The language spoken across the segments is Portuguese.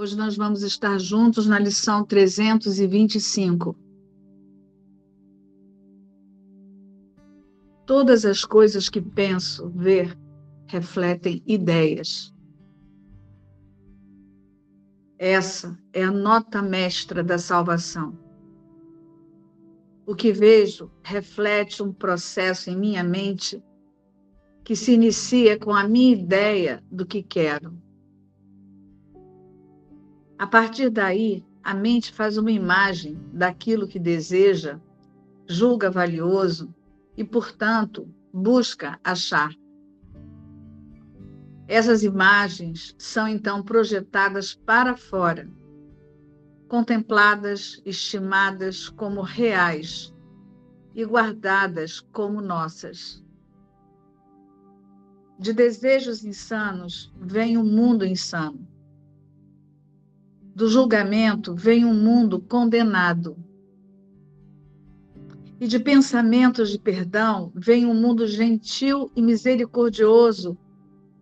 Hoje nós vamos estar juntos na lição 325. Todas as coisas que penso, ver, refletem ideias. Essa é a nota mestra da salvação. O que vejo reflete um processo em minha mente que se inicia com a minha ideia do que quero. A partir daí, a mente faz uma imagem daquilo que deseja, julga valioso e, portanto, busca achar. Essas imagens são então projetadas para fora, contempladas, estimadas como reais e guardadas como nossas. De desejos insanos vem um mundo insano. Do julgamento vem um mundo condenado. E de pensamentos de perdão vem um mundo gentil e misericordioso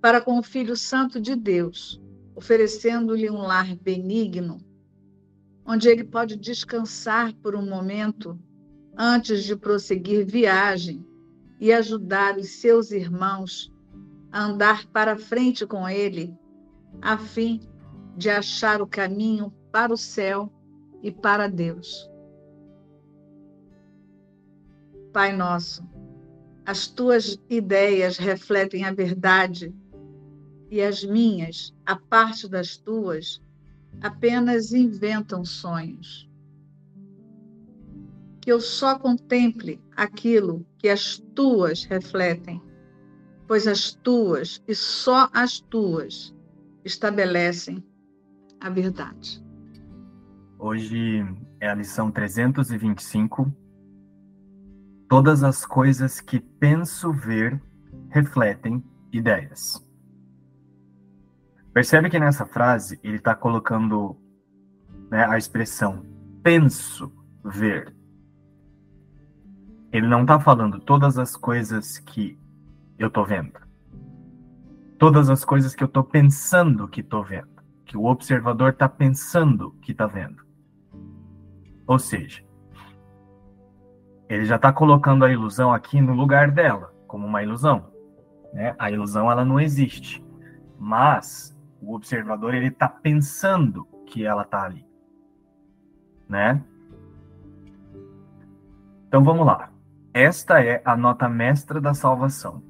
para com o Filho Santo de Deus, oferecendo-lhe um lar benigno, onde ele pode descansar por um momento antes de prosseguir viagem e ajudar os seus irmãos a andar para frente com ele, a fim de achar o caminho para o céu e para Deus. Pai nosso, as tuas ideias refletem a verdade e as minhas, a parte das tuas, apenas inventam sonhos. Que eu só contemple aquilo que as tuas refletem, pois as tuas e só as tuas estabelecem a verdade. Hoje é a lição 325. Todas as coisas que penso ver refletem ideias. Percebe que nessa frase ele está colocando né, a expressão penso ver. Ele não está falando todas as coisas que eu estou vendo. Todas as coisas que eu estou pensando que estou vendo. Que o observador está pensando que está vendo. Ou seja, ele já está colocando a ilusão aqui no lugar dela, como uma ilusão. Né? A ilusão ela não existe. Mas o observador ele está pensando que ela está ali, né? Então vamos lá. Esta é a nota mestra da salvação.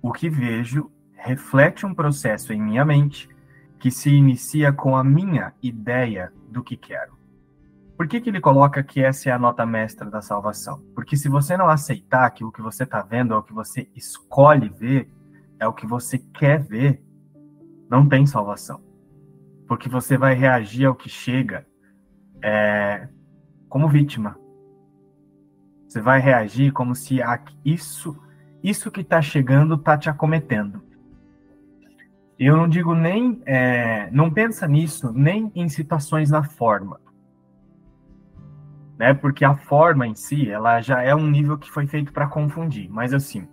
O que vejo reflete um processo em minha mente que se inicia com a minha ideia do que quero. Por que, que ele coloca que essa é a nota mestra da salvação? Porque se você não aceitar que o que você está vendo é o que você escolhe ver, é o que você quer ver, não tem salvação. Porque você vai reagir ao que chega é, como vítima. Você vai reagir como se isso, isso que está chegando está te acometendo. Eu não digo nem, é, não pensa nisso nem em situações na forma, né? Porque a forma em si, ela já é um nível que foi feito para confundir. Mas assim,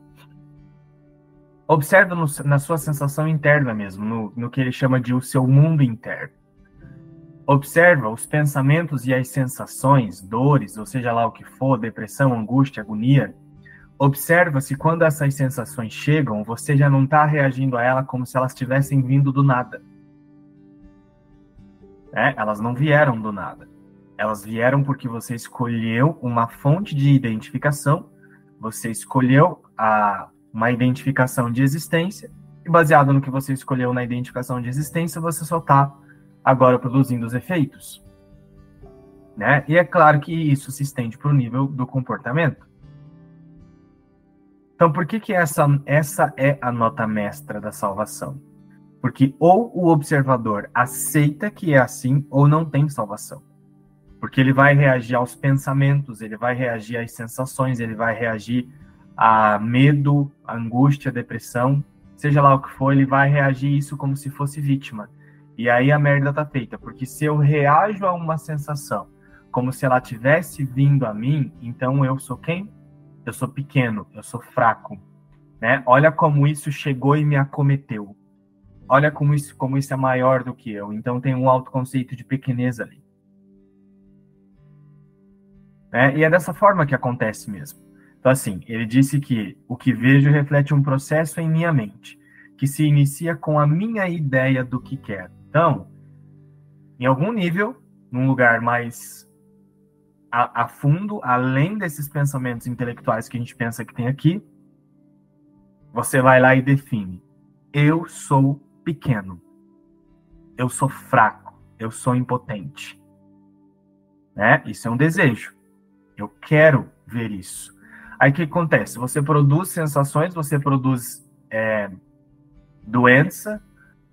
Observa no, na sua sensação interna mesmo, no, no que ele chama de o seu mundo interno. Observa os pensamentos e as sensações, dores, ou seja lá o que for, depressão, angústia, agonia. Observa se quando essas sensações chegam, você já não está reagindo a ela como se elas tivessem vindo do nada. É, elas não vieram do nada. Elas vieram porque você escolheu uma fonte de identificação, você escolheu a, uma identificação de existência, e baseado no que você escolheu na identificação de existência, você só está agora produzindo os efeitos. Né? E é claro que isso se estende para o nível do comportamento. Então, por que, que essa, essa é a nota mestra da salvação? Porque ou o observador aceita que é assim ou não tem salvação. Porque ele vai reagir aos pensamentos, ele vai reagir às sensações, ele vai reagir a medo, a angústia, a depressão, seja lá o que for, ele vai reagir isso como se fosse vítima. E aí a merda tá feita, porque se eu reajo a uma sensação como se ela tivesse vindo a mim, então eu sou quem? Eu sou pequeno, eu sou fraco, né? Olha como isso chegou e me acometeu. olha como isso, como isso é maior do que eu. Então tem um autoconceito de pequenez ali. É, e é dessa forma que acontece mesmo. Então, assim, ele disse que o que vejo reflete um processo em minha mente, que se inicia com a minha ideia do que quero. Então, em algum nível, num lugar mais a, a fundo, além desses pensamentos intelectuais que a gente pensa que tem aqui, você vai lá e define: eu sou pequeno, eu sou fraco, eu sou impotente. Né? Isso é um desejo. Eu quero ver isso. Aí o que acontece? Você produz sensações, você produz é, doença,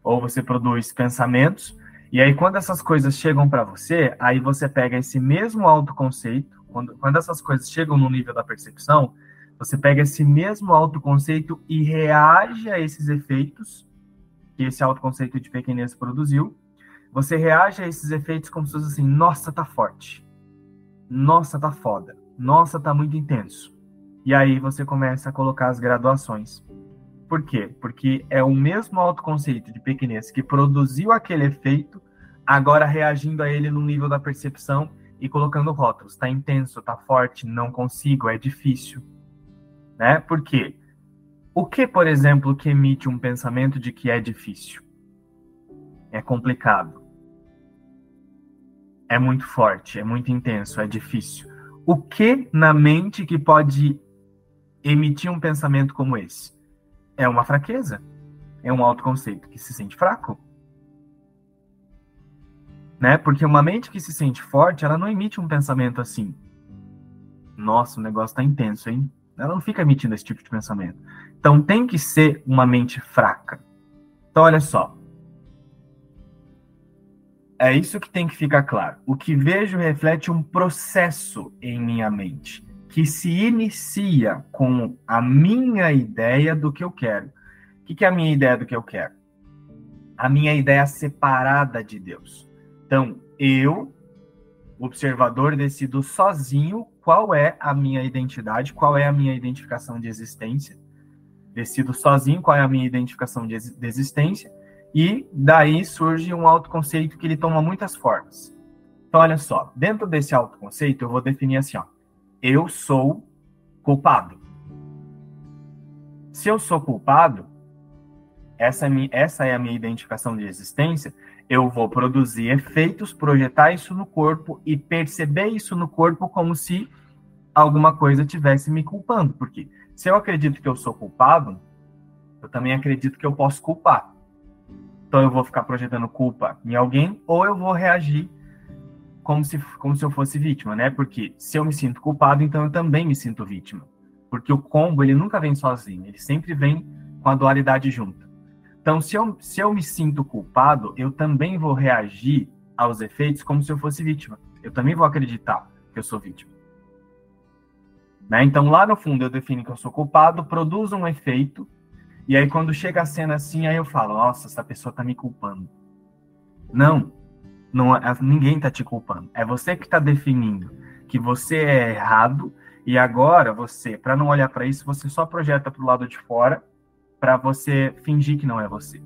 ou você produz pensamentos, e aí quando essas coisas chegam para você, aí você pega esse mesmo autoconceito, quando, quando essas coisas chegam no nível da percepção, você pega esse mesmo autoconceito e reage a esses efeitos que esse autoconceito de pequenez produziu. Você reage a esses efeitos como se fosse assim, nossa, tá forte. Nossa, tá foda. Nossa, tá muito intenso. E aí você começa a colocar as graduações. Por quê? Porque é o mesmo autoconceito de pequenez que produziu aquele efeito, agora reagindo a ele no nível da percepção e colocando rótulos. Tá intenso, tá forte, não consigo, é difícil. Né? Por quê? O que, por exemplo, que emite um pensamento de que é difícil? É complicado. É muito forte, é muito intenso, é difícil. O que na mente que pode emitir um pensamento como esse? É uma fraqueza. É um autoconceito que se sente fraco. Né? Porque uma mente que se sente forte, ela não emite um pensamento assim. Nossa, o negócio tá intenso, hein? Ela não fica emitindo esse tipo de pensamento. Então tem que ser uma mente fraca. Então olha só. É isso que tem que ficar claro. O que vejo reflete um processo em minha mente que se inicia com a minha ideia do que eu quero. O que, é a minha ideia do que eu quero? A minha ideia separada de Deus. Então, eu, observador, decido sozinho qual é a minha identidade, qual é a minha identificação de existência. Decido sozinho qual é a minha identificação de, existência. E daí surge um autoconceito que ele toma muitas formas. Então, olha só, dentro desse autoconceito, eu vou definir assim, ó eu sou culpado. Se eu sou culpado, essa é, minha, essa é a minha identificação de existência, eu vou produzir efeitos, projetar isso no corpo e perceber isso no corpo como se alguma coisa tivesse me culpando. Porque se eu acredito que eu sou culpado, eu também acredito que eu posso culpar. Então eu vou ficar projetando culpa em alguém ou eu vou reagir como se, como se eu fosse vítima, né? Porque se eu me sinto culpado, então eu também me sinto vítima. Porque o combo, ele nunca vem sozinho, ele sempre vem com a dualidade junta. Então, se eu, se eu me sinto culpado, eu também vou reagir aos efeitos como se eu fosse vítima. Eu também vou acreditar que eu sou vítima. Né? Então, lá no fundo, eu defino que eu sou culpado, produzo um efeito, e aí quando chega a cena assim, aí eu falo, nossa, essa pessoa tá me culpando. Não, não, é, ninguém está te culpando. É você que está definindo que você é errado e agora você, para não olhar para isso, você só projeta para o lado de fora para você fingir que não é você.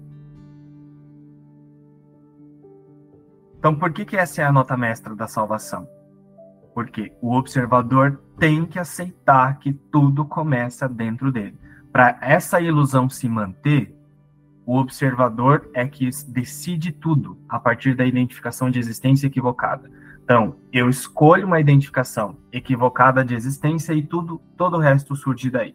Então, por que, que essa é a nota mestra da salvação? Porque o observador tem que aceitar que tudo começa dentro dele. Para essa ilusão se manter, o observador é que decide tudo a partir da identificação de existência equivocada. Então, eu escolho uma identificação equivocada de existência e tudo, todo o resto surge daí.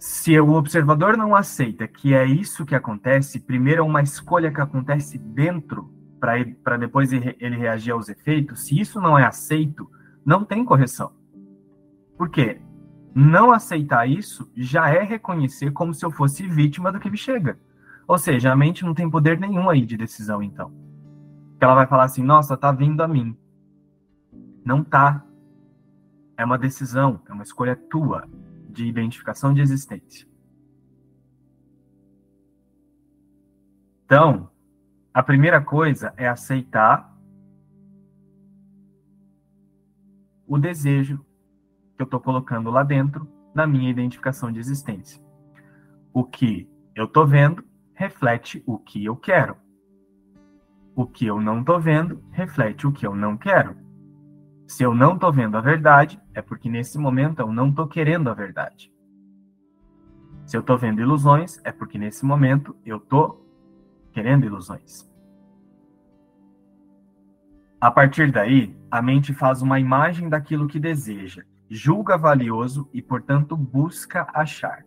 Se o observador não aceita que é isso que acontece, primeiro é uma escolha que acontece dentro para depois ele reagir aos efeitos. Se isso não é aceito, não tem correção. Por quê? Não aceitar isso já é reconhecer como se eu fosse vítima do que me chega. Ou seja, a mente não tem poder nenhum aí de decisão, então. Ela vai falar assim: nossa, tá vindo a mim. Não tá. É uma decisão, é uma escolha tua de identificação de existência. Então, a primeira coisa é aceitar o desejo que eu estou colocando lá dentro na minha identificação de existência. O que eu estou vendo reflete o que eu quero. O que eu não estou vendo reflete o que eu não quero. Se eu não estou vendo a verdade, é porque nesse momento eu não estou querendo a verdade. Se eu estou vendo ilusões, é porque nesse momento eu estou querendo ilusões. A partir daí, a mente faz uma imagem daquilo que deseja, julga valioso e, portanto, busca achar.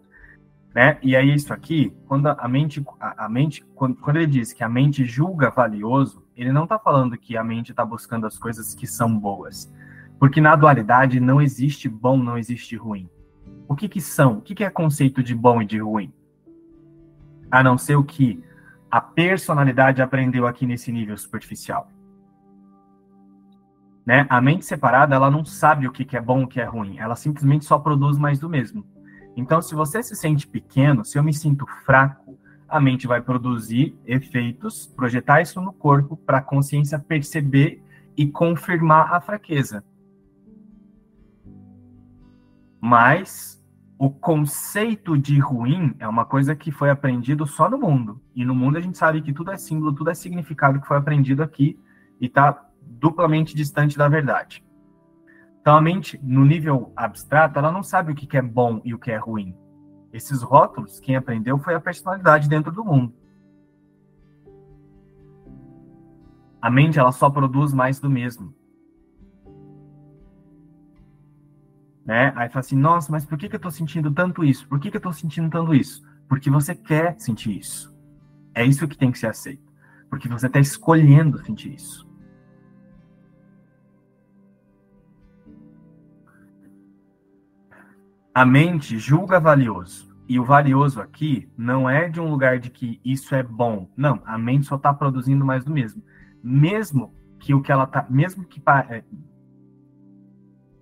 Né? E aí isso aqui, quando a mente, a, a mente quando, quando, ele diz que a mente julga valioso, ele não está falando que a mente está buscando as coisas que são boas, porque na dualidade não existe bom, não existe ruim. O que que são? O que que é conceito de bom e de ruim? A não ser o que a personalidade aprendeu aqui nesse nível superficial. Né? A mente separada, ela não sabe o que, é bom o que é ruim. Ela simplesmente só produz mais do mesmo. Então, se você se sente pequeno, se eu me sinto fraco, a mente vai produzir efeitos, projetar isso no corpo para a consciência perceber e confirmar a fraqueza. Mas o conceito de ruim é uma coisa que foi aprendido só no mundo. E no mundo a gente sabe que tudo é símbolo, tudo é significado que foi aprendido aqui e está duplamente distante da verdade. Então, a mente, no nível abstrato, ela não sabe o que é bom e o que é ruim. Esses rótulos, quem aprendeu foi a personalidade dentro do mundo. A mente, ela só produz mais do mesmo. Né? Aí fala assim, nossa, mas por que, que eu estou sentindo tanto isso? Por que, que eu estou sentindo tanto isso? Porque você quer sentir isso. É isso que tem que ser aceito. Porque você está escolhendo sentir isso. A mente julga valioso. E o valioso aqui não é de um lugar de que isso é bom. Não, a mente só está produzindo mais do mesmo. Mesmo que o que ela tá, mesmo que para é,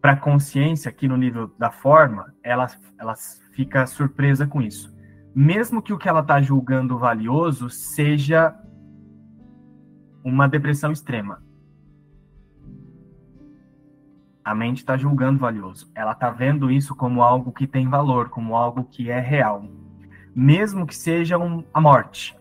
a consciência aqui no nível da forma, ela, ela fica surpresa com isso. Mesmo que o que ela está julgando valioso seja uma depressão extrema. A mente está julgando valioso. Ela está vendo isso como algo que tem valor, como algo que é real. Mesmo que seja um, a morte.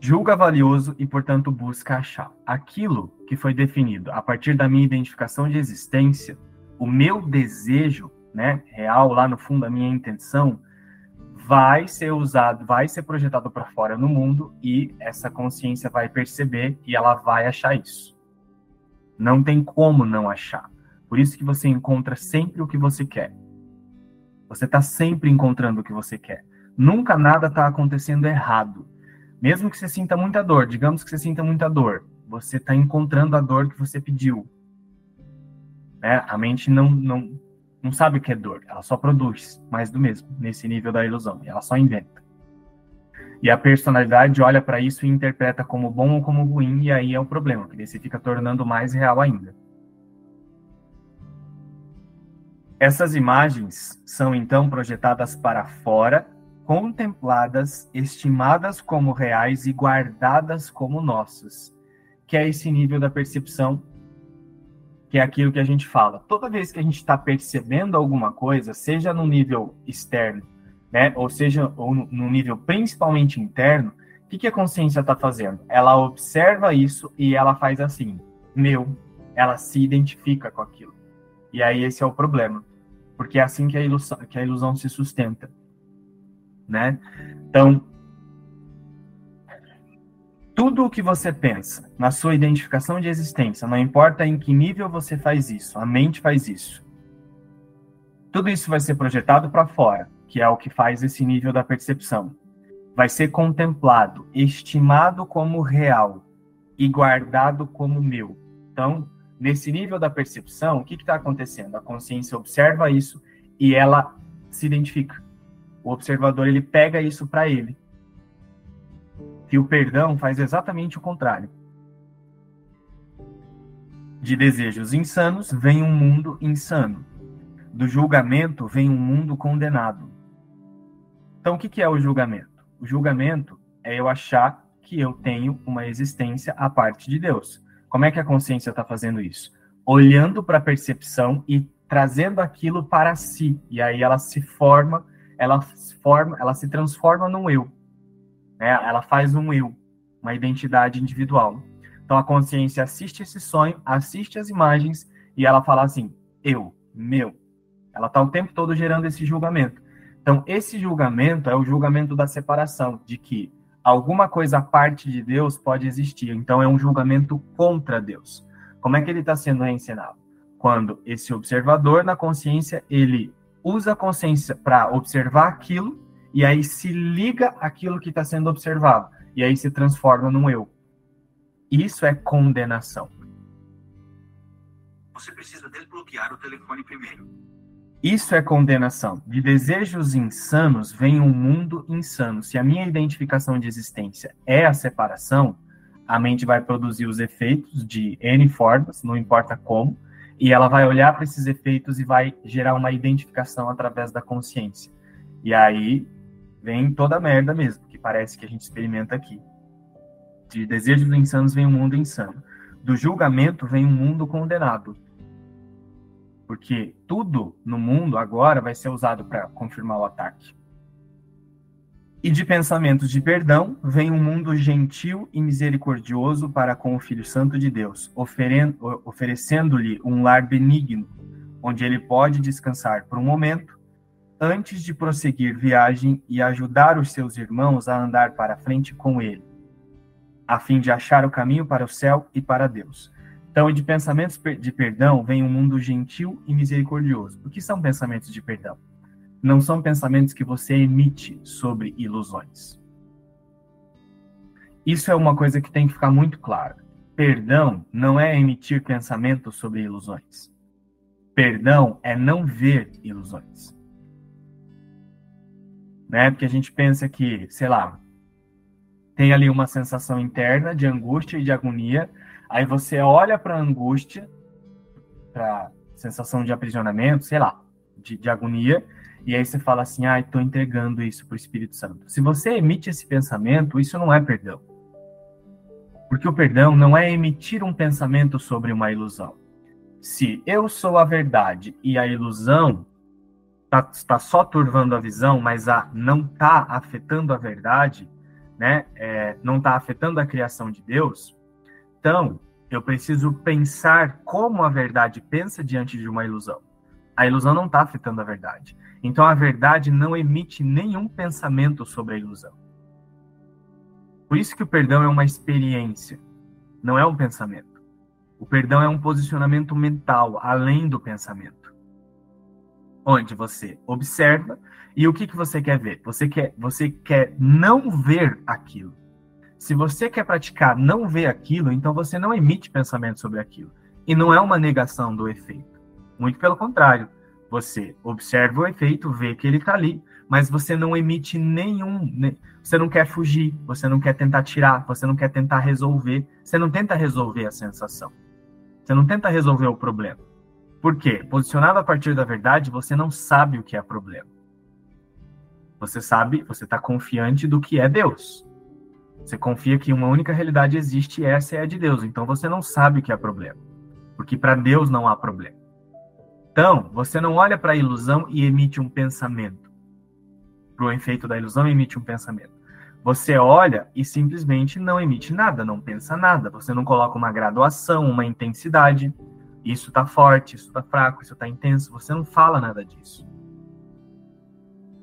Julga valioso e, portanto, busca achar. Aquilo que foi definido a partir da minha identificação de existência, o meu desejo, né, real, lá no fundo, a minha intenção, vai ser usado, vai ser projetado para fora no mundo e essa consciência vai perceber e ela vai achar isso. Não tem como não achar. Por isso que você encontra sempre o que você quer. Você está sempre encontrando o que você quer. Nunca nada está acontecendo errado. Mesmo que você sinta muita dor, digamos que você sinta muita dor, você está encontrando a dor que você pediu. Né? A mente não, não, não sabe o que é dor, ela só produz mais do mesmo, nesse nível da ilusão, ela só inventa. E a personalidade olha para isso e interpreta como bom ou como ruim, e aí é o problema, que se fica tornando mais real ainda. Essas imagens são então projetadas para fora, contempladas, estimadas como reais e guardadas como nossas, que é esse nível da percepção que é aquilo que a gente fala. Toda vez que a gente está percebendo alguma coisa, seja no nível externo, né, ou seja, ou no nível principalmente interno, o que, que a consciência está fazendo? Ela observa isso e ela faz assim, meu, ela se identifica com aquilo. E aí esse é o problema, porque é assim que a ilusão, que a ilusão se sustenta, né? Então, tudo o que você pensa na sua identificação de existência, não importa em que nível você faz isso, a mente faz isso. Tudo isso vai ser projetado para fora, que é o que faz esse nível da percepção. Vai ser contemplado, estimado como real e guardado como meu. Então, nesse nível da percepção, o que está acontecendo? A consciência observa isso e ela se identifica. O observador ele pega isso para ele que o perdão faz exatamente o contrário. De desejos insanos vem um mundo insano. Do julgamento vem um mundo condenado. Então, o que é o julgamento? O julgamento é eu achar que eu tenho uma existência à parte de Deus. Como é que a consciência está fazendo isso? Olhando para a percepção e trazendo aquilo para si. E aí ela se forma, ela forma, ela se transforma num eu. Né? Ela faz um eu, uma identidade individual. Então a consciência assiste esse sonho, assiste as imagens e ela fala assim: eu, meu. Ela está o tempo todo gerando esse julgamento. Então, esse julgamento é o julgamento da separação, de que alguma coisa à parte de Deus pode existir. Então, é um julgamento contra Deus. Como é que ele está sendo ensinado? Quando esse observador na consciência, ele usa a consciência para observar aquilo e aí se liga aquilo que está sendo observado. E aí se transforma num eu. Isso é condenação. Você precisa desbloquear o telefone primeiro. Isso é condenação. De desejos insanos vem um mundo insano. Se a minha identificação de existência é a separação, a mente vai produzir os efeitos de N formas, não importa como, e ela vai olhar para esses efeitos e vai gerar uma identificação através da consciência. E aí vem toda a merda mesmo, que parece que a gente experimenta aqui. De desejos insanos vem um mundo insano. Do julgamento vem um mundo condenado porque tudo no mundo agora vai ser usado para confirmar o ataque. E de pensamentos de perdão vem um mundo gentil e misericordioso para com o Filho Santo de Deus, oferecendo-lhe um lar benigno, onde ele pode descansar por um momento, antes de prosseguir viagem e ajudar os seus irmãos a andar para frente com ele, a fim de achar o caminho para o céu e para Deus. Então, de pensamentos de perdão vem um mundo gentil e misericordioso. O que são pensamentos de perdão? Não são pensamentos que você emite sobre ilusões. Isso é uma coisa que tem que ficar muito clara. Perdão não é emitir pensamentos sobre ilusões. Perdão é não ver ilusões. Né? Porque a gente pensa que, sei lá, tem ali uma sensação interna de angústia e de agonia, Aí você olha para a angústia, para sensação de aprisionamento, sei lá, de, de, agonia, e aí você fala assim: ah, estou entregando isso para o Espírito Santo. Se você emite esse pensamento, isso não é perdão. Porque o perdão não é emitir um pensamento sobre uma ilusão. Se eu sou a verdade e a ilusão está tá só turvando a visão, mas a, não está afetando a verdade, né? É, não está afetando a criação de Deus, então, eu preciso pensar como a verdade pensa diante de uma ilusão. A ilusão não está afetando a verdade. Então, a verdade não emite nenhum pensamento sobre a ilusão. Por isso que o perdão é uma experiência, não é um pensamento. O perdão é um posicionamento mental, além do pensamento. Onde você observa e o que, que você quer ver? Você quer, você quer não ver aquilo. Se você quer praticar não ver aquilo, então você não emite pensamento sobre aquilo. E não é uma negação do efeito. Muito pelo contrário. Você observa o efeito, vê que ele está ali, mas você não emite nenhum. Você não quer fugir, você não quer tentar tirar, você não quer tentar resolver. Você não tenta resolver a sensação. Você não tenta resolver o problema. Por quê? Posicionado a partir da verdade, você não sabe o que é problema. Você sabe, você está confiante do que é Deus. Você confia que uma única realidade existe e essa é a de Deus. Então você não sabe o que é problema. Porque para Deus não há problema. Então, você não olha para a ilusão e emite um pensamento. Para o efeito da ilusão, emite um pensamento. Você olha e simplesmente não emite nada, não pensa nada. Você não coloca uma graduação, uma intensidade. Isso está forte, isso está fraco, isso está intenso. Você não fala nada disso.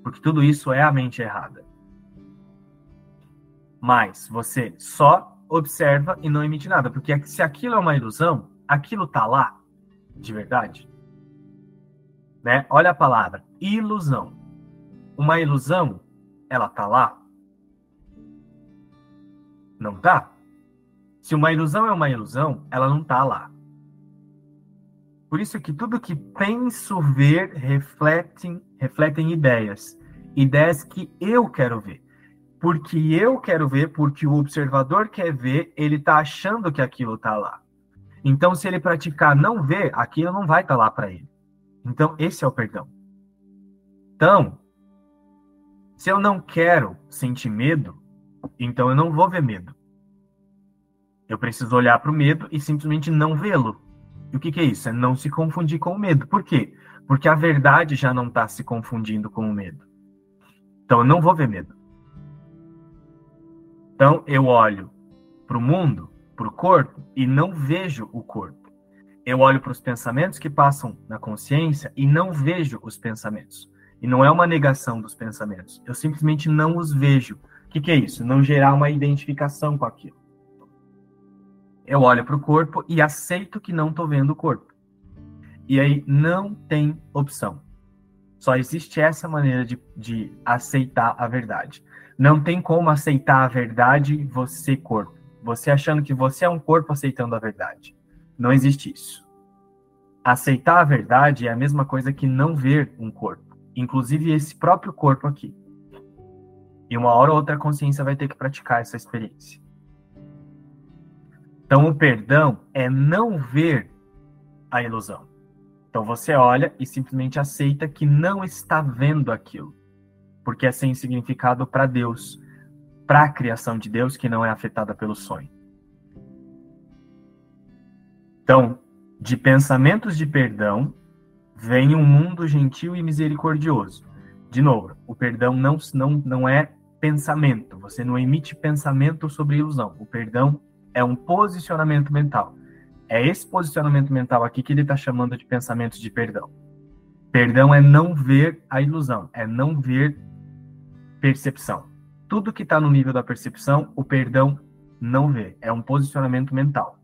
Porque tudo isso é a mente errada. Mas você só observa e não emite nada, porque se aquilo é uma ilusão, aquilo tá lá de verdade. Né? Olha a palavra, ilusão. Uma ilusão, ela tá lá? Não tá? Se uma ilusão é uma ilusão, ela não tá lá. Por isso que tudo que penso ver refletem, refletem ideias. Ideias que eu quero ver porque eu quero ver, porque o observador quer ver, ele está achando que aquilo está lá. Então, se ele praticar não ver, aquilo não vai estar tá lá para ele. Então, esse é o perdão. Então, se eu não quero sentir medo, então eu não vou ver medo. Eu preciso olhar para o medo e simplesmente não vê-lo. E o que, que é isso? É não se confundir com o medo. Por quê? Porque a verdade já não está se confundindo com o medo. Então eu não vou ver medo. Então eu olho para o mundo, para o corpo, e não vejo o corpo. Eu olho para os pensamentos que passam na consciência e não vejo os pensamentos. E não é uma negação dos pensamentos. Eu simplesmente não os vejo. O que, que é isso? Não gerar uma identificação com aquilo. Eu olho para o corpo e aceito que não estou vendo o corpo. E aí não tem opção. Só existe essa maneira de, de aceitar a verdade. Não tem como aceitar a verdade você corpo. Você achando que você é um corpo aceitando a verdade. Não existe isso. Aceitar a verdade é a mesma coisa que não ver um corpo inclusive esse próprio corpo aqui. E uma hora ou outra a consciência vai ter que praticar essa experiência. Então, o perdão é não ver a ilusão. Então, você olha e simplesmente aceita que não está vendo aquilo, porque é sem significado para Deus, para a criação de Deus que não é afetada pelo sonho. Então, de pensamentos de perdão, vem um mundo gentil e misericordioso. De novo, o perdão não, não, não é pensamento, você não emite pensamento sobre ilusão. O perdão é um posicionamento mental. É esse posicionamento mental aqui que ele está chamando de pensamentos de perdão. Perdão é não ver a ilusão, é não ver percepção. Tudo que está no nível da percepção, o perdão não vê. É um posicionamento mental.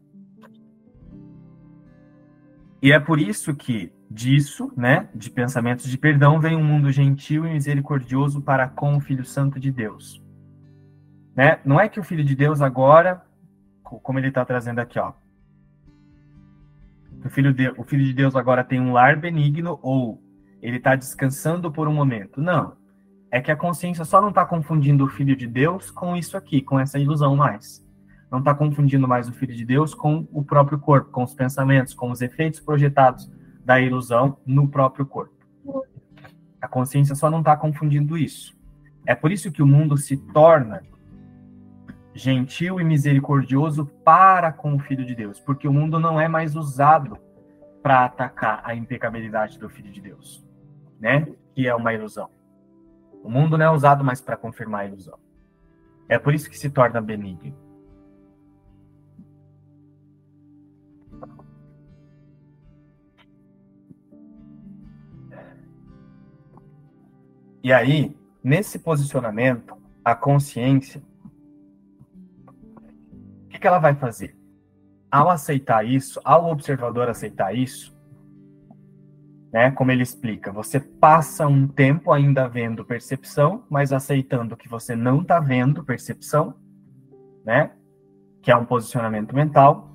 E é por isso que disso, né, de pensamentos de perdão, vem um mundo gentil e misericordioso para com o Filho Santo de Deus. Né? Não é que o Filho de Deus agora, como ele está trazendo aqui, ó, o filho, de, o filho de Deus agora tem um lar benigno ou ele está descansando por um momento. Não. É que a consciência só não está confundindo o Filho de Deus com isso aqui, com essa ilusão mais. Não está confundindo mais o Filho de Deus com o próprio corpo, com os pensamentos, com os efeitos projetados da ilusão no próprio corpo. A consciência só não está confundindo isso. É por isso que o mundo se torna gentil e misericordioso para com o Filho de Deus, porque o mundo não é mais usado para atacar a impecabilidade do Filho de Deus, né? Que é uma ilusão. O mundo não é usado mais para confirmar a ilusão. É por isso que se torna benigno. E aí, nesse posicionamento, a consciência, que, que ela vai fazer? Ao aceitar isso, ao observador aceitar isso, né, como ele explica, você passa um tempo ainda vendo percepção, mas aceitando que você não está vendo percepção, né, que é um posicionamento mental,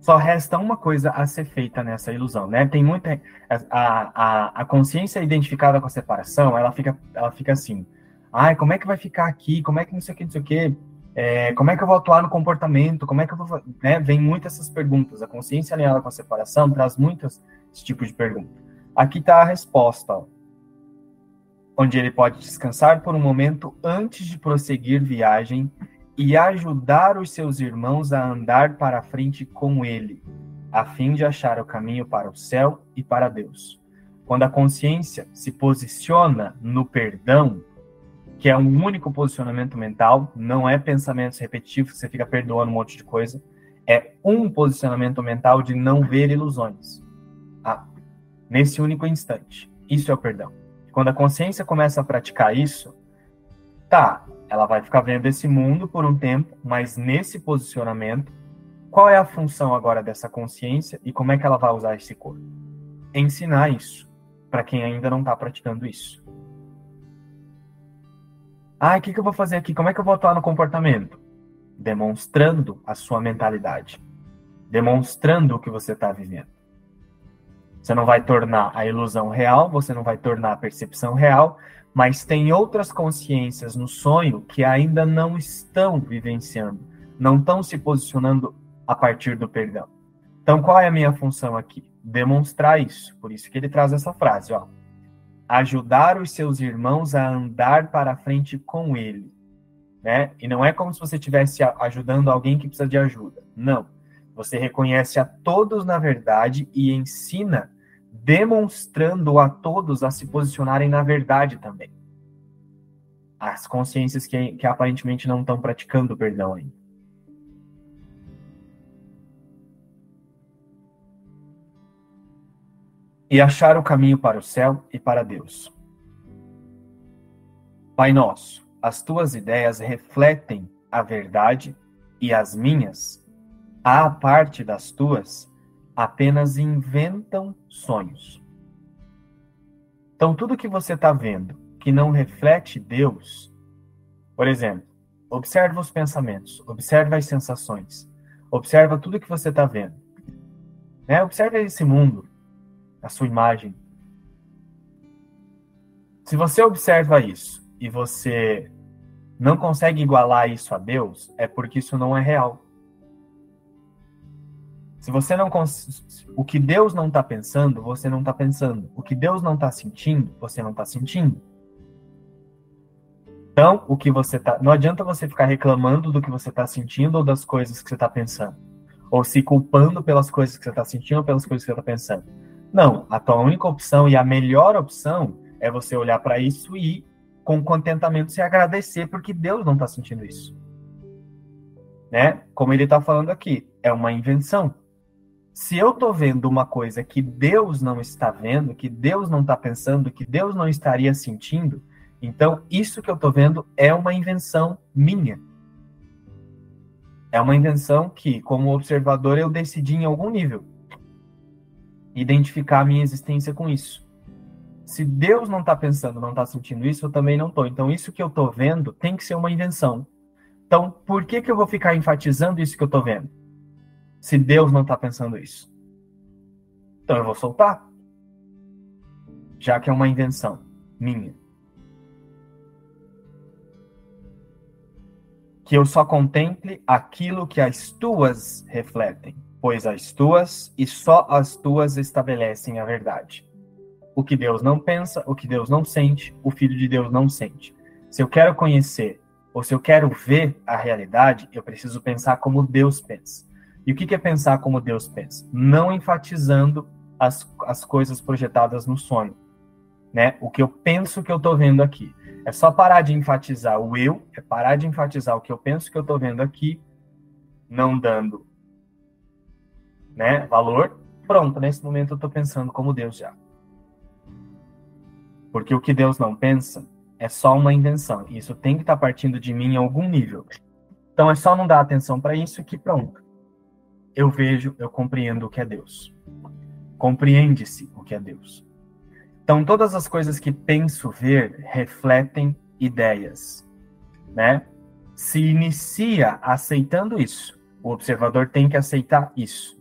só resta uma coisa a ser feita nessa ilusão, né? Tem muita a, a, a consciência identificada com a separação, ela fica ela fica assim, ai, como é que vai ficar aqui? Como é que não sei o que, não sei o que? É, como é que eu vou atuar no comportamento? Como é que eu vou, né? Vem muitas essas perguntas. A consciência alinhada com a separação traz muitos esse tipo de pergunta. Aqui está a resposta, ó, onde ele pode descansar por um momento antes de prosseguir viagem e ajudar os seus irmãos a andar para frente com ele, a fim de achar o caminho para o céu e para Deus. Quando a consciência se posiciona no perdão, que é um único posicionamento mental, não é pensamentos repetitivos, você fica perdoando um monte de coisa, é um posicionamento mental de não ver ilusões. Ah, nesse único instante. Isso é o perdão. Quando a consciência começa a praticar isso, tá, ela vai ficar vendo esse mundo por um tempo, mas nesse posicionamento, qual é a função agora dessa consciência e como é que ela vai usar esse corpo? Ensinar isso para quem ainda não está praticando isso. Ah, o que, que eu vou fazer aqui? Como é que eu vou atuar no comportamento? Demonstrando a sua mentalidade. Demonstrando o que você está vivendo. Você não vai tornar a ilusão real, você não vai tornar a percepção real, mas tem outras consciências no sonho que ainda não estão vivenciando, não estão se posicionando a partir do perdão. Então, qual é a minha função aqui? Demonstrar isso. Por isso que ele traz essa frase, ó. Ajudar os seus irmãos a andar para frente com ele. Né? E não é como se você estivesse ajudando alguém que precisa de ajuda. Não. Você reconhece a todos na verdade e ensina, demonstrando a todos a se posicionarem na verdade também. As consciências que, que aparentemente não estão praticando perdão ainda. E achar o caminho para o céu e para Deus. Pai nosso, as tuas ideias refletem a verdade e as minhas à parte das tuas, apenas inventam sonhos. Então, tudo que você está vendo que não reflete Deus, por exemplo, observa os pensamentos, observa as sensações, observa tudo que você está vendo. Né? Observa esse mundo, a sua imagem. Se você observa isso e você não consegue igualar isso a Deus, é porque isso não é real. Se você não cons... o que Deus não está pensando, você não está pensando. O que Deus não está sentindo, você não está sentindo. Então, o que você tá, não adianta você ficar reclamando do que você está sentindo ou das coisas que você está pensando, ou se culpando pelas coisas que você está sentindo ou pelas coisas que você está pensando. Não, a tua única opção e a melhor opção é você olhar para isso e com contentamento se agradecer porque Deus não está sentindo isso, né? Como ele está falando aqui, é uma invenção se eu estou vendo uma coisa que Deus não está vendo, que Deus não está pensando, que Deus não estaria sentindo, então isso que eu estou vendo é uma invenção minha. É uma invenção que, como observador, eu decidi em algum nível identificar a minha existência com isso. Se Deus não está pensando, não está sentindo isso, eu também não estou. Então, isso que eu estou vendo tem que ser uma invenção. Então, por que, que eu vou ficar enfatizando isso que eu estou vendo? se Deus não está pensando isso? Então eu vou soltar. Já que é uma invenção minha. Que eu só contemple aquilo que as tuas refletem, pois as tuas e só as tuas estabelecem a verdade. O que Deus não pensa, o que Deus não sente, o Filho de Deus não sente. Se eu quero conhecer ou se eu quero ver a realidade, eu preciso pensar como Deus pensa. E o que é pensar como Deus pensa? Não enfatizando as, as coisas projetadas no sonho. Né? O que eu penso que eu estou vendo aqui. É só parar de enfatizar o eu, é parar de enfatizar o que eu penso que eu estou vendo aqui, não dando né, valor. Pronto, nesse momento eu estou pensando como Deus já. Porque o que Deus não pensa é só uma invenção. Isso tem que estar tá partindo de mim em algum nível. Então é só não dar atenção para isso que pronto eu vejo, eu compreendo o que é Deus. Compreende-se o que é Deus. Então, todas as coisas que penso ver refletem ideias, né? Se inicia aceitando isso. O observador tem que aceitar isso.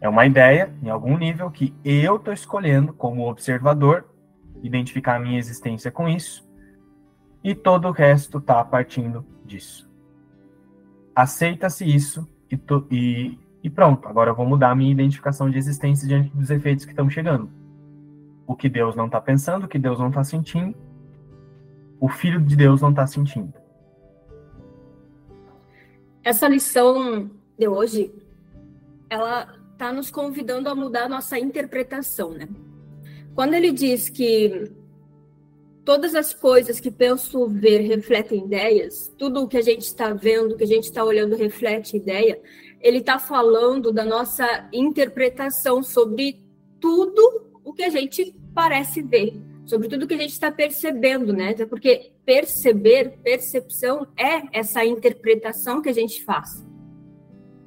É uma ideia, em algum nível, que eu estou escolhendo como observador, identificar a minha existência com isso, e todo o resto está partindo disso aceita-se isso e, e, e, pronto. Agora eu vou mudar a minha identificação de existência diante dos efeitos que estão chegando. O que Deus não está pensando, o que Deus não está sentindo, o Filho de Deus não está sentindo. Essa lição de hoje, ela está nos convidando a mudar a nossa interpretação, né? Quando ele diz que todas as coisas que penso ver refletem ideias, tudo o que a gente está vendo, que a gente está olhando reflete ideia, ele está falando da nossa interpretação sobre tudo o que a gente parece ver, sobre tudo que a gente está percebendo, né? Porque perceber, percepção é essa interpretação que a gente faz.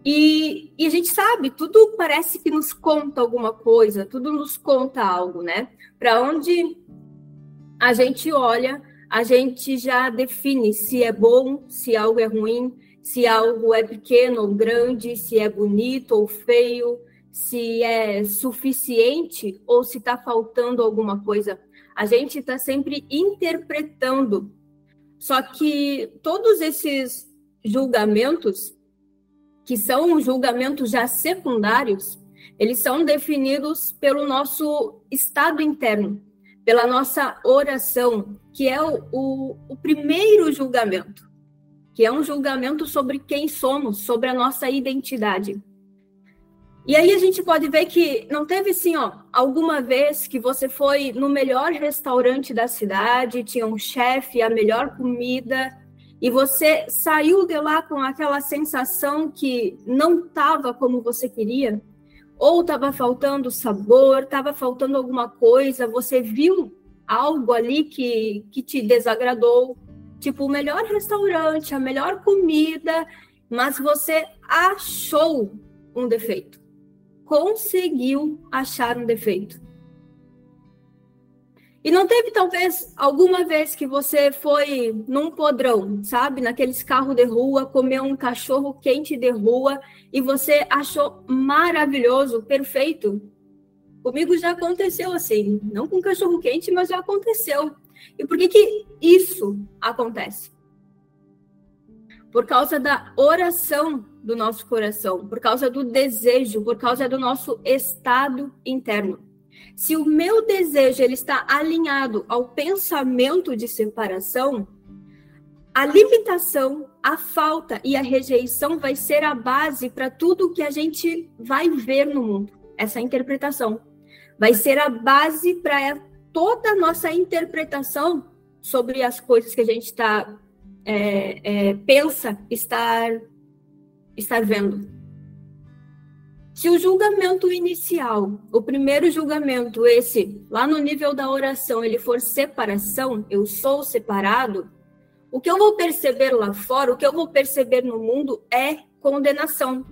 E, e, a gente sabe, tudo parece que nos conta alguma coisa, tudo nos conta algo, né? Para onde a gente olha, a gente já define se é bom, se algo é ruim, se algo é pequeno ou grande, se é bonito ou feio, se é suficiente ou se está faltando alguma coisa. A gente está sempre interpretando. Só que todos esses julgamentos, que são julgamentos já secundários, eles são definidos pelo nosso estado interno pela nossa oração, que é o, o, o primeiro julgamento. que é um julgamento sobre quem somos, sobre a nossa identidade. E aí a gente pode ver que não teve assim, ó, alguma vez que você foi no melhor restaurante da cidade, tinha um chefe, a melhor comida, e você saiu de lá com aquela sensação que não estava como você queria, ou estava faltando sabor, estava faltando alguma coisa, você viu algo ali que, que te desagradou, tipo o melhor restaurante, a melhor comida, mas você achou um defeito. Conseguiu achar um defeito. E não teve, talvez, alguma vez que você foi num podrão, sabe? Naqueles carros de rua, comeu um cachorro quente de rua e você achou maravilhoso, perfeito. Comigo já aconteceu assim. Não com cachorro quente, mas já aconteceu. E por que, que isso acontece? Por causa da oração do nosso coração, por causa do desejo, por causa do nosso estado interno. Se o meu desejo ele está alinhado ao pensamento de separação, a limitação, a falta e a rejeição vai ser a base para tudo que a gente vai ver no mundo. Essa interpretação vai ser a base para toda a nossa interpretação sobre as coisas que a gente está é, é, pensa estar estar vendo. Se o julgamento inicial, o primeiro julgamento, esse, lá no nível da oração, ele for separação, eu sou separado, o que eu vou perceber lá fora, o que eu vou perceber no mundo é condenação.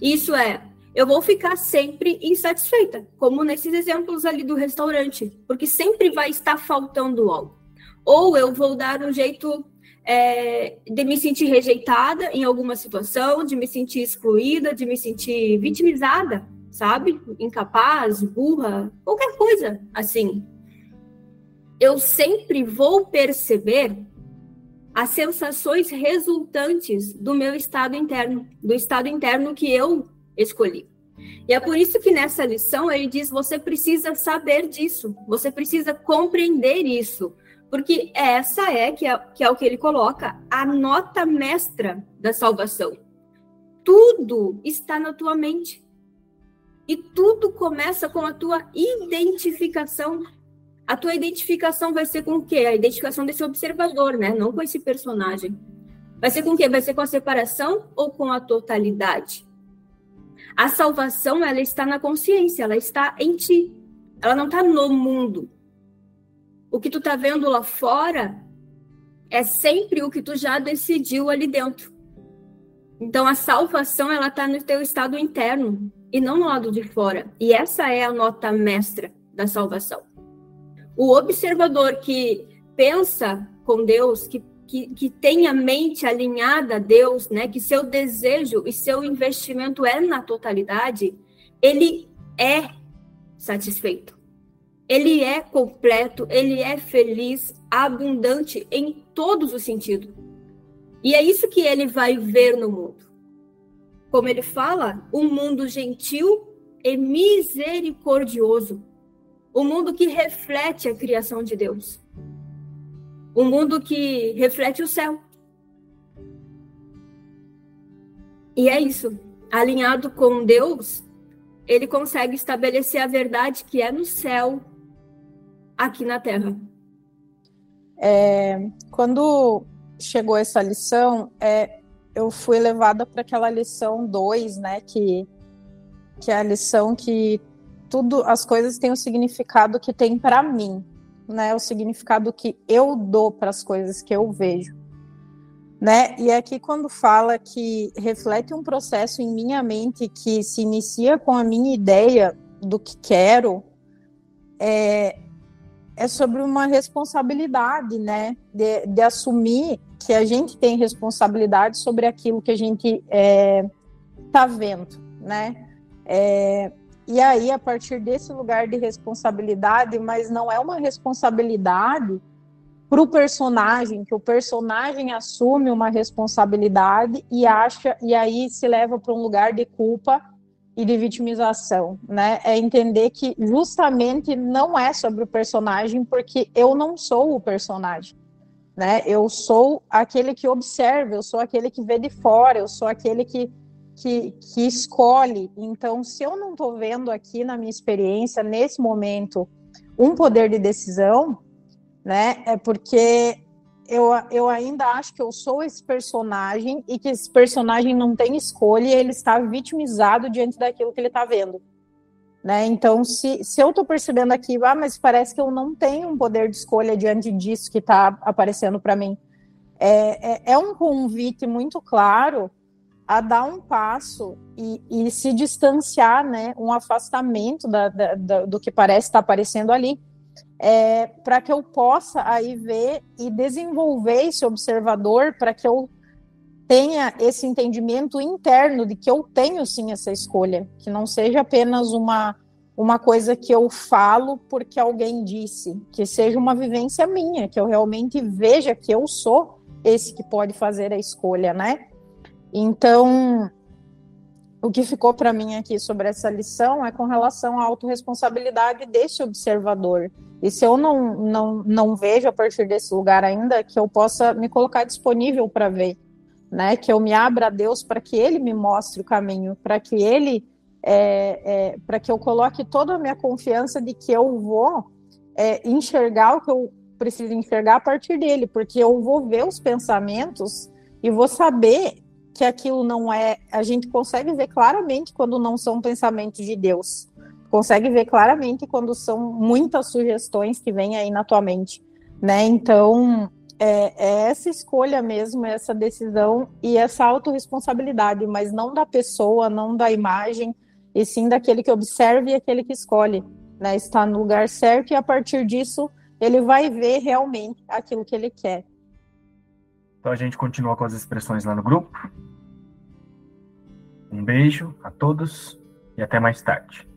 Isso é, eu vou ficar sempre insatisfeita, como nesses exemplos ali do restaurante, porque sempre vai estar faltando algo. Ou eu vou dar um jeito é, de me sentir rejeitada em alguma situação, de me sentir excluída, de me sentir vitimizada, sabe? Incapaz, burra, qualquer coisa assim. Eu sempre vou perceber as sensações resultantes do meu estado interno, do estado interno que eu escolhi. E é por isso que nessa lição ele diz: você precisa saber disso, você precisa compreender isso, porque essa é que, é, que é o que ele coloca, a nota mestra da salvação. Tudo está na tua mente. E tudo começa com a tua identificação. A tua identificação vai ser com o quê? A identificação desse observador, né? Não com esse personagem. Vai ser com o quê? Vai ser com a separação ou com a totalidade? A salvação, ela está na consciência, ela está em ti. Ela não está no mundo. O que tu tá vendo lá fora é sempre o que tu já decidiu ali dentro. Então a salvação ela tá no teu estado interno e não no lado de fora. E essa é a nota mestra da salvação. O observador que pensa com Deus, que, que, que tem a mente alinhada a Deus, né, que seu desejo e seu investimento é na totalidade, ele é satisfeito. Ele é completo, ele é feliz, abundante em todos os sentidos. E é isso que ele vai ver no mundo. Como ele fala, um mundo gentil e misericordioso. Um mundo que reflete a criação de Deus. Um mundo que reflete o céu. E é isso. Alinhado com Deus, ele consegue estabelecer a verdade que é no céu aqui na Terra. É, quando chegou essa lição, é, eu fui levada para aquela lição 2, né, que, que é a lição que tudo, as coisas têm o significado que tem para mim, né, o significado que eu dou para as coisas que eu vejo. Né? E aqui quando fala que reflete um processo em minha mente que se inicia com a minha ideia do que quero, é, é sobre uma responsabilidade, né? De, de, assumir que a gente tem responsabilidade sobre aquilo que a gente está é, tá vendo, né? É, e aí, a partir desse lugar de responsabilidade, mas não é uma responsabilidade para o personagem, que o personagem assume uma responsabilidade e acha, e aí se leva para um lugar de culpa e de vitimização, né? É entender que justamente não é sobre o personagem, porque eu não sou o personagem. né? Eu sou aquele que observa, eu sou aquele que vê de fora, eu sou aquele que, que, que escolhe. Então, se eu não estou vendo aqui na minha experiência, nesse momento, um poder de decisão, né? É porque eu, eu ainda acho que eu sou esse personagem e que esse personagem não tem escolha e ele está vitimizado diante daquilo que ele está vendo. Né? Então, se, se eu estou percebendo aqui, ah, mas parece que eu não tenho um poder de escolha diante disso que está aparecendo para mim, é, é, é, um convite muito claro a dar um passo e, e se distanciar, né? um afastamento da, da, da, do que parece estar aparecendo ali, é, para que eu possa aí ver e desenvolver esse observador, para que eu tenha esse entendimento interno de que eu tenho sim essa escolha, que não seja apenas uma uma coisa que eu falo porque alguém disse, que seja uma vivência minha, que eu realmente veja que eu sou esse que pode fazer a escolha, né? Então, o que ficou para mim aqui sobre essa lição é com relação à autorresponsabilidade desse observador. E se eu não, não, não vejo a partir desse lugar ainda, que eu possa me colocar disponível para ver né? Que eu me abra a Deus para que Ele me mostre o caminho, para que Ele, é, é, para que eu coloque toda a minha confiança de que eu vou é, enxergar o que eu preciso enxergar a partir dele, porque eu vou ver os pensamentos e vou saber que aquilo não é. A gente consegue ver claramente quando não são pensamentos de Deus. Consegue ver claramente quando são muitas sugestões que vêm aí na tua mente, né? Então, é, é, essa escolha mesmo, essa decisão e essa autorresponsabilidade, mas não da pessoa, não da imagem, e sim daquele que observa e aquele que escolhe, né? Está no lugar certo e a partir disso ele vai ver realmente aquilo que ele quer. Então a gente continua com as expressões lá no grupo. Um beijo a todos e até mais tarde.